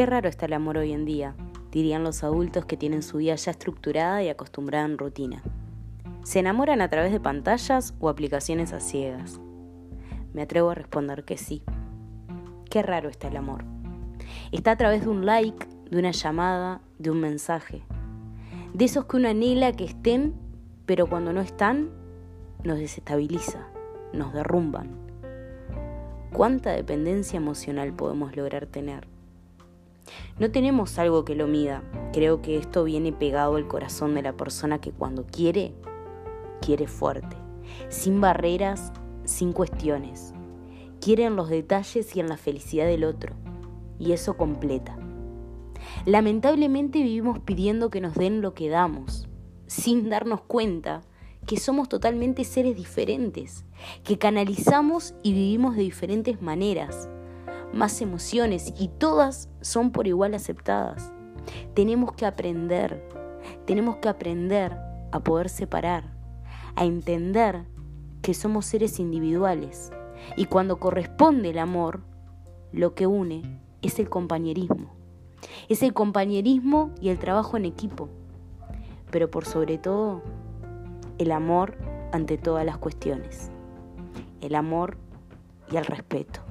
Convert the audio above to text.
Qué raro está el amor hoy en día, dirían los adultos que tienen su vida ya estructurada y acostumbrada en rutina. ¿Se enamoran a través de pantallas o aplicaciones a ciegas? Me atrevo a responder que sí. Qué raro está el amor. Está a través de un like, de una llamada, de un mensaje. De esos que uno anhela que estén, pero cuando no están, nos desestabiliza, nos derrumban. ¿Cuánta dependencia emocional podemos lograr tener? No tenemos algo que lo mida. Creo que esto viene pegado al corazón de la persona que cuando quiere, quiere fuerte, sin barreras, sin cuestiones. Quiere en los detalles y en la felicidad del otro. Y eso completa. Lamentablemente vivimos pidiendo que nos den lo que damos, sin darnos cuenta que somos totalmente seres diferentes, que canalizamos y vivimos de diferentes maneras más emociones y todas son por igual aceptadas. Tenemos que aprender, tenemos que aprender a poder separar, a entender que somos seres individuales y cuando corresponde el amor, lo que une es el compañerismo. Es el compañerismo y el trabajo en equipo, pero por sobre todo el amor ante todas las cuestiones, el amor y el respeto.